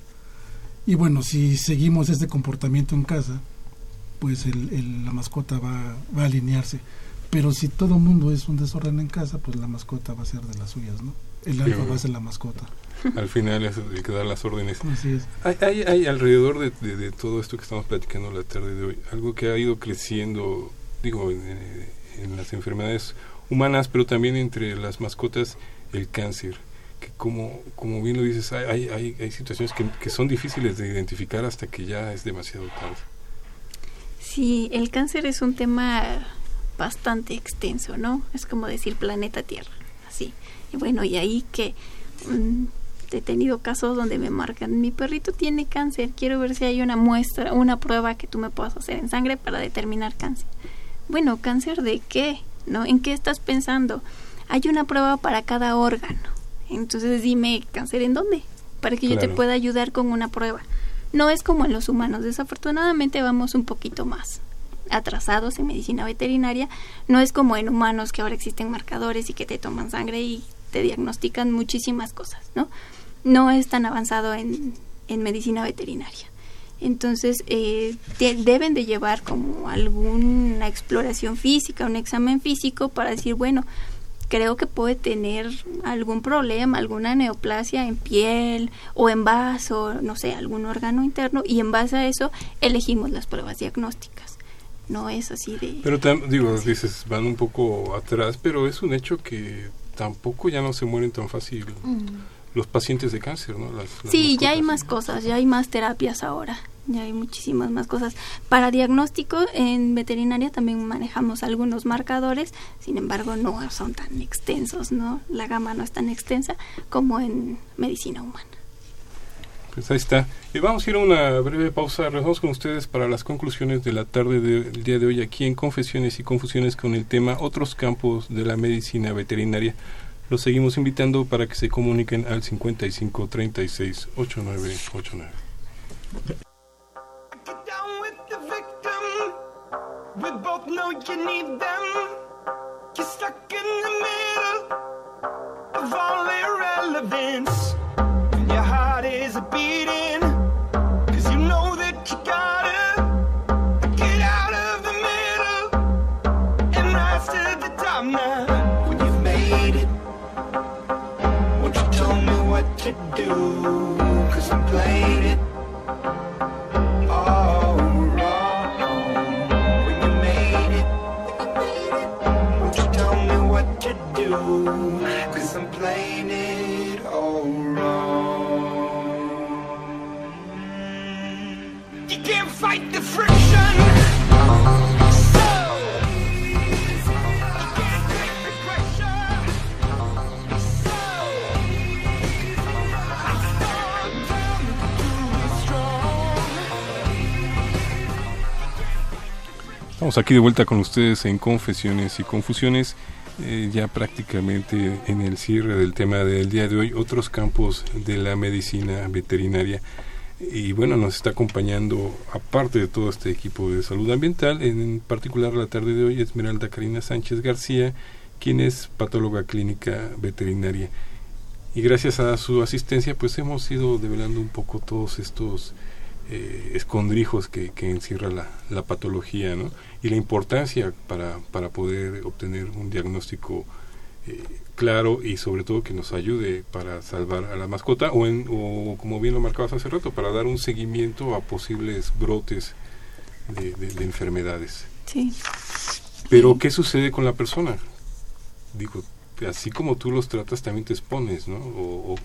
Y bueno, si seguimos este comportamiento en casa, pues el, la mascota va, va, a alinearse. Pero si todo el mundo es un desorden en casa, pues la mascota va a ser de las suyas, ¿no? El alfa va a ser la mascota. Al final es el que da las órdenes. Así es. Hay, hay, hay alrededor de, de, todo esto que estamos platicando la tarde de hoy, algo que ha ido creciendo, digo, en, las enfermedades humanas, pero también entre las mascotas, el cáncer que como, como bien lo dices, hay, hay, hay situaciones que, que, son difíciles de identificar hasta que ya es demasiado tarde. Sí, el cáncer es un tema bastante extenso, ¿no? Es como decir planeta Tierra, así. Y bueno, y ahí que mm, he tenido casos donde me marcan, mi perrito tiene cáncer, quiero ver si hay una muestra, una prueba que tú me puedas hacer en sangre para determinar cáncer. Bueno, ¿cáncer de qué? ¿No? ¿En qué estás pensando? Hay una prueba para cada órgano. Entonces dime, ¿cáncer en dónde? Para que yo te pueda ayudar con una prueba. No es como en los humanos, desafortunadamente vamos un poquito más atrasados en medicina veterinaria, no es como en humanos que ahora existen marcadores y que te toman sangre y te diagnostican muchísimas cosas, ¿no? No es tan avanzado en, en medicina veterinaria. Entonces, eh, deben de llevar como alguna exploración física, un examen físico para decir, bueno, creo que puede tener algún problema, alguna neoplasia en piel o en vaso, no sé, algún órgano interno y en base a eso elegimos las pruebas diagnósticas. No es así de... Pero digo, dices, van un poco atrás, pero es un hecho que tampoco ya no se mueren tan fácil mm. los pacientes de cáncer, ¿no? sí, ya hay más cosas, ya hay más terapias ahora ya hay muchísimas más cosas. Para diagnóstico, en veterinaria también manejamos algunos marcadores, sin embargo no son tan extensos, ¿no? La gama no es tan extensa como en medicina humana. Pues ahí está. Y vamos a ir a una breve pausa. Regresamos con ustedes para las conclusiones de la tarde del día de hoy aquí en Confesiones y Confusiones con el tema Otros campos de la medicina veterinaria. Los seguimos invitando para que se comuniquen al 55 36 8989. We both know you need them. You're stuck in the middle of all irrelevance. And your heart is beating. Cause you know that you gotta get out of the middle and rise to the top now. When you've made it, won't you tell me what to do? Cause I'm playing it. Estamos aquí de vuelta con ustedes en Confesiones y Confusiones, eh, ya prácticamente en el cierre del tema del día de hoy, otros campos de la medicina veterinaria. Y bueno, nos está acompañando, aparte de todo este equipo de salud ambiental, en particular la tarde de hoy, Esmeralda Karina Sánchez García, quien es patóloga clínica veterinaria. Y gracias a su asistencia, pues hemos ido develando un poco todos estos eh, escondrijos que, que encierra la, la patología, ¿no? Y la importancia para, para poder obtener un diagnóstico eh, claro y sobre todo que nos ayude para salvar a la mascota o, en, o como bien lo marcabas hace rato, para dar un seguimiento a posibles brotes de, de- de enfermedades. Sí. Pero, ¿qué sucede con la persona? Digo, así como tú los tratas, también te expones, ¿no? O, o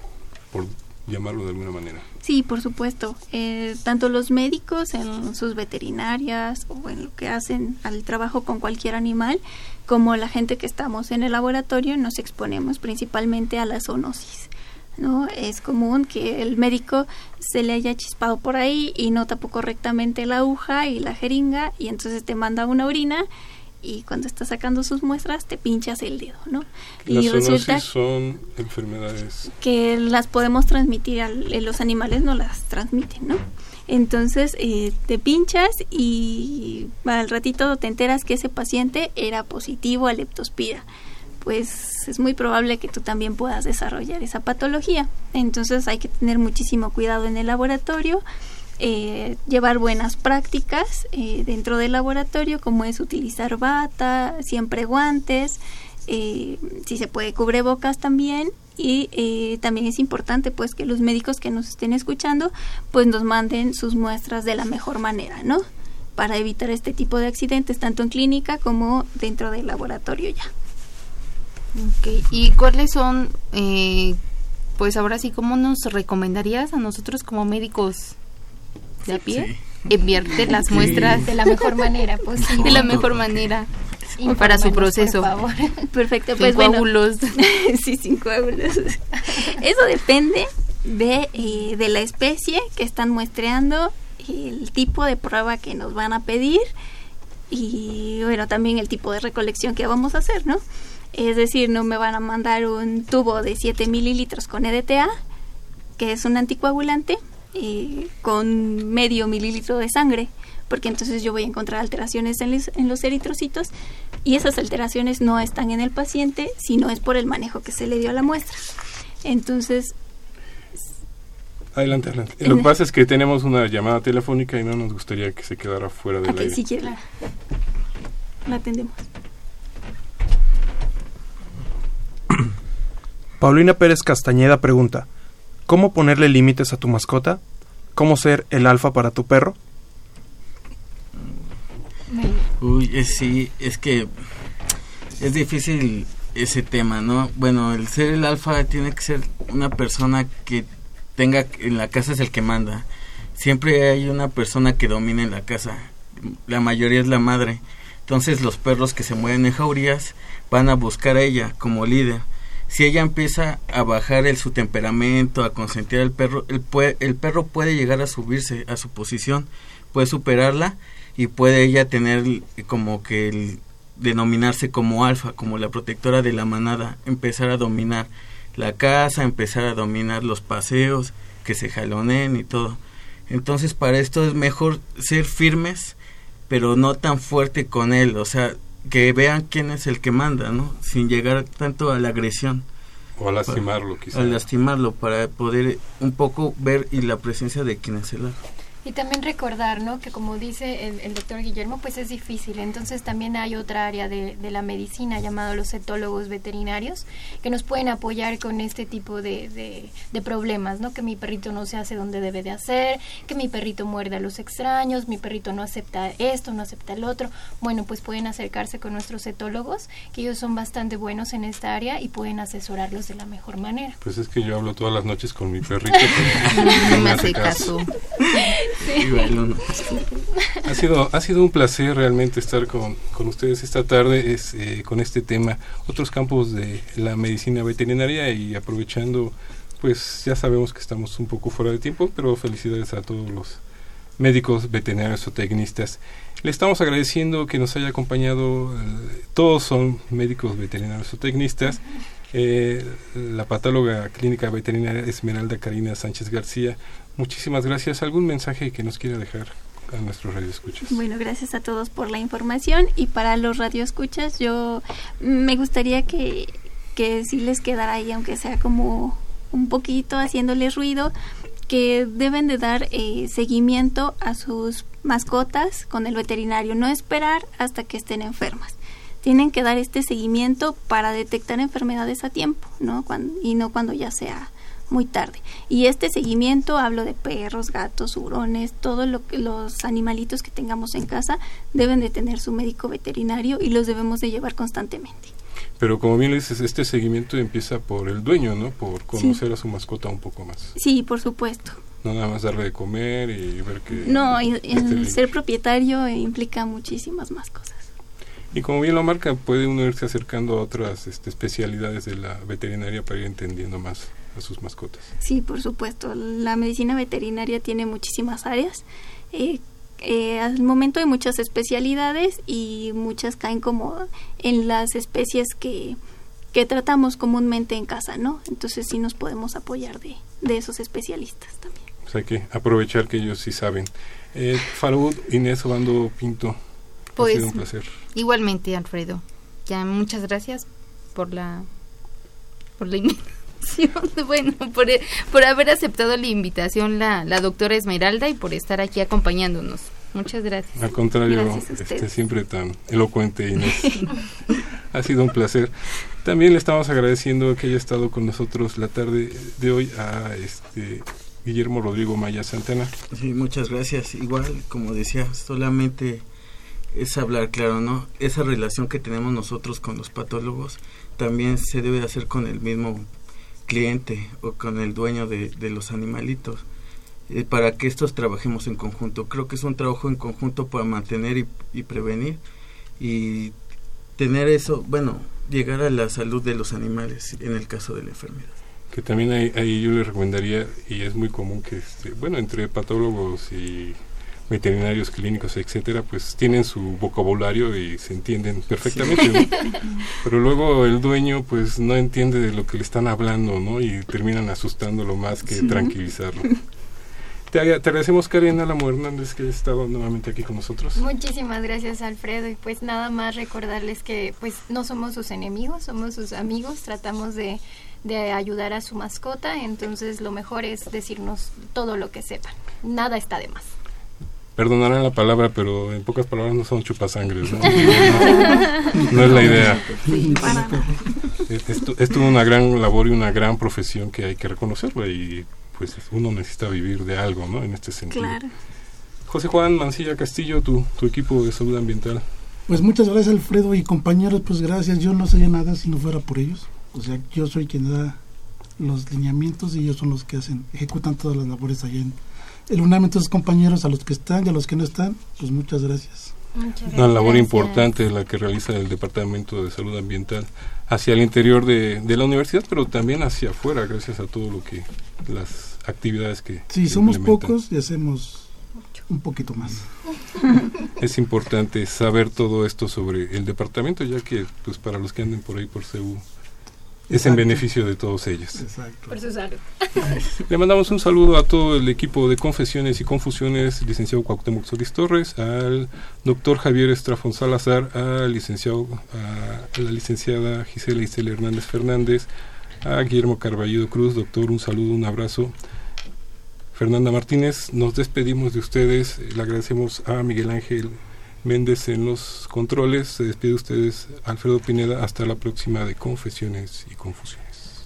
por llamarlo de alguna manera. Sí, por supuesto. Eh, tanto los médicos en sus veterinarias o en lo que hacen al trabajo con cualquier animal, como la gente que estamos en el laboratorio, nos exponemos principalmente a la zoonosis. ¿no? Es común que el médico se le haya chispado por ahí y no tapó correctamente la aguja y la jeringa y entonces te manda una orina y cuando estás sacando sus muestras te pinchas el dedo, ¿no? Las y resulta son enfermedades que las podemos transmitir, eh, los animales no las transmiten, ¿no? Entonces eh, te pinchas y al ratito te enteras que ese paciente era positivo a leptospira. Pues es muy probable que tú también puedas desarrollar esa patología. Entonces hay que tener muchísimo cuidado en el laboratorio, eh, llevar buenas prácticas eh, dentro del laboratorio, como es utilizar bata, siempre guantes, eh, si se puede cubrebocas también y eh, también es importante pues que los médicos que nos estén escuchando pues nos manden sus muestras de la mejor manera, ¿no? Para evitar este tipo de accidentes tanto en clínica como dentro del laboratorio ya. Ok, ¿Y cuáles son, eh, pues ahora sí, cómo nos recomendarías a nosotros como médicos de a pie? Enviarte las muestras De la mejor manera posible. De la mejor manera Infórmanos, para su por proceso. favor. [LAUGHS] Perfecto, Sin pues bueno. coágulos. [LAUGHS] sí, sin coágulos. Eso depende de, eh, de la especie que están muestreando, el tipo de prueba que nos van a pedir y bueno, también el tipo de recolección que vamos a hacer, ¿no? Es decir, no me van a mandar un tubo de 7 mililitros con EDTA, que es un anticoagulante, eh, con medio mililitro de sangre, porque entonces yo voy a encontrar alteraciones en, los- en los eritrocitos y esas alteraciones no están en el paciente, sino es por el manejo que se le dio a la muestra. Entonces, Adelante, adelante. Lo que pasa es que tenemos una llamada telefónica y no nos gustaría que se quedara fuera del ok, aire. si quiere la, la atendemos. Paulina Pérez Castañeda pregunta, ¿cómo ponerle límites a tu mascota? ¿Cómo ser el alfa para tu perro? Uy, sí, es que es difícil ese tema, ¿no? Bueno, el ser el alfa tiene que ser una persona que tenga, en la casa es el que manda. Siempre hay una persona que domina en la casa. La mayoría es la madre. Entonces los perros que se mueven en jaurías van a buscar a ella como líder. Si ella empieza a bajar el, su temperamento, a consentir al perro, el, el perro puede llegar a subirse a su posición, puede superarla y puede ella tener como que el denominarse como alfa, como la protectora de la manada, empezar a dominar la casa, empezar a dominar los paseos, que se jaloneen y todo. Entonces para esto es mejor ser firmes, pero no tan fuerte con él, o sea, que vean quién es el que manda, ¿no? Sin llegar tanto a la agresión. O a lastimarlo, quizás. A lastimarlo, para poder un poco ver y la presencia de quien es el alfa. Y también recordar, ¿no? Que como dice el, doctor Guillermo, pues es difícil. Entonces también hay otra área de, la medicina llamado los etólogos veterinarios que nos pueden apoyar con este tipo de, de, problemas, ¿no? Que mi perrito no se hace donde debe de hacer, que mi perrito muerde a los extraños, mi perrito no acepta esto, no acepta el otro. Bueno, pues pueden acercarse con nuestros etólogos, que ellos son bastante buenos en esta área y pueden asesorarlos de la mejor manera. Pues es que yo hablo todas las noches con mi perrito. [LAUGHS] no me hace caso. [LAUGHS] Ha sido, ha sido un placer realmente estar con, con ustedes esta tarde es, eh, con este tema, otros campos de la medicina veterinaria y aprovechando, pues ya sabemos que estamos un poco fuera de tiempo, pero felicidades a todos los médicos veterinarios o tecnistas. Le estamos agradeciendo que nos haya acompañado, eh, todos son médicos veterinarios o tecnistas. Eh, la patóloga clínica veterinaria Esmeralda Karina Sánchez García, Muchísimas gracias. ¿Algún mensaje que nos quiera dejar a nuestros radioescuchas? Bueno, gracias a todos por la información y para los radioescuchas yo me gustaría que, que sí les quedara ahí, aunque sea como un poquito haciéndoles ruido, que deben de dar eh, seguimiento a sus mascotas con el veterinario, no esperar hasta que estén enfermas. Tienen que dar este seguimiento para detectar enfermedades a tiempo, ¿no? y no cuando ya sea muy tarde. Y este seguimiento, hablo de perros, gatos, hurones, todos lo los animalitos que tengamos en casa deben de tener su médico veterinario y los debemos de llevar constantemente. Pero como bien le dices, este seguimiento empieza por el dueño, ¿no? Por conocer a su mascota un poco más. Sí, por supuesto. No nada más darle de comer y ver que... No, el ser propietario implica muchísimas más cosas. Y como bien lo marca, puede uno irse acercando a otras este, especialidades de la veterinaria para ir entendiendo más a sus mascotas. Sí, por supuesto. La medicina veterinaria tiene muchísimas áreas. Eh, eh, al momento hay muchas especialidades y muchas caen como en las especies que, que tratamos comúnmente en casa, ¿no? Entonces sí nos podemos apoyar de, de esos especialistas también. Pues hay que aprovechar que ellos sí saben. Eh, Farud, Inés Obando Pinto, pues, ha sido un placer. Igualmente, Alfredo. Ya muchas gracias por la por la [LAUGHS] bueno, por, por haber aceptado la invitación la, la doctora Esmeralda y por estar aquí acompañándonos. Muchas gracias. Al contrario, este, siempre tan elocuente Inés. [LAUGHS] ha sido un placer. También le estamos agradeciendo que haya estado con nosotros la tarde de hoy a este Guillermo Rodrigo Maya Santana. Sí, muchas gracias. Igual, como decía, solamente es hablar claro, ¿no? Esa relación que tenemos nosotros con los patólogos también se debe hacer con el mismo cliente o con el dueño de, los animalitos eh, para que estos trabajemos en conjunto. Creo que es un trabajo en conjunto para mantener y, prevenir y tener eso, bueno, llegar a la salud de los animales en el caso de la enfermedad. Que también ahí, yo le recomendaría, y es muy común que, este, bueno, entre patólogos y veterinarios clínicos, etcétera, pues tienen su vocabulario y se entienden perfectamente, Pero luego el dueño pues no entiende de lo que le están hablando, ¿no? Y terminan asustándolo más que tranquilizarlo. Te, agradecemos, Karina Lamo Hernández, que ha estado nuevamente aquí con nosotros. Muchísimas gracias, Alfredo. Y pues nada más recordarles que pues no somos sus enemigos, somos sus amigos. Tratamos de, de ayudar a su mascota, entonces lo mejor es decirnos todo lo que sepan. Nada está de más perdonarán la palabra, pero en pocas palabras no son chupasangres, ¿no? [LAUGHS] no, es la idea. es, toda una gran labor y una gran profesión que hay que reconocer, y pues uno necesita vivir de algo, ¿no? En este sentido. José Juan Mancilla Castillo, tu, tu equipo de salud ambiental. Pues muchas gracias Alfredo y compañeros, pues gracias. Yo no sabía nada si no fuera por ellos. O sea, yo soy quien da los lineamientos y ellos son los que hacen, ejecutan todas las labores allá en, el UNAM, entonces compañeros, a los que están y a los que no están, pues muchas gracias. Una labor importante la que realiza el Departamento de Salud Ambiental hacia el interior de, la universidad, pero también hacia afuera, gracias a todo lo que, las actividades que... Sí, somos pocos y hacemos un poquito más. [LAUGHS] es importante saber todo esto sobre el departamento, ya que pues para los que anden por ahí por CEU es en beneficio de todos ellos. Por su salud. Le mandamos un saludo a todo el equipo de Confesiones y Confusiones, licenciado Cuauhtémoc Solís Torres, al doctor Javier Estrafón Salazar, al licenciado, a la licenciada Gisela Isela Hernández Fernández, a Guillermo Carballido Cruz, doctor, un saludo, un abrazo. Fernanda Martínez, nos despedimos de ustedes, le agradecemos a Miguel Ángel Méndez en los controles, se despide de ustedes Alfredo Pineda, hasta la próxima de Confesiones y Confusiones.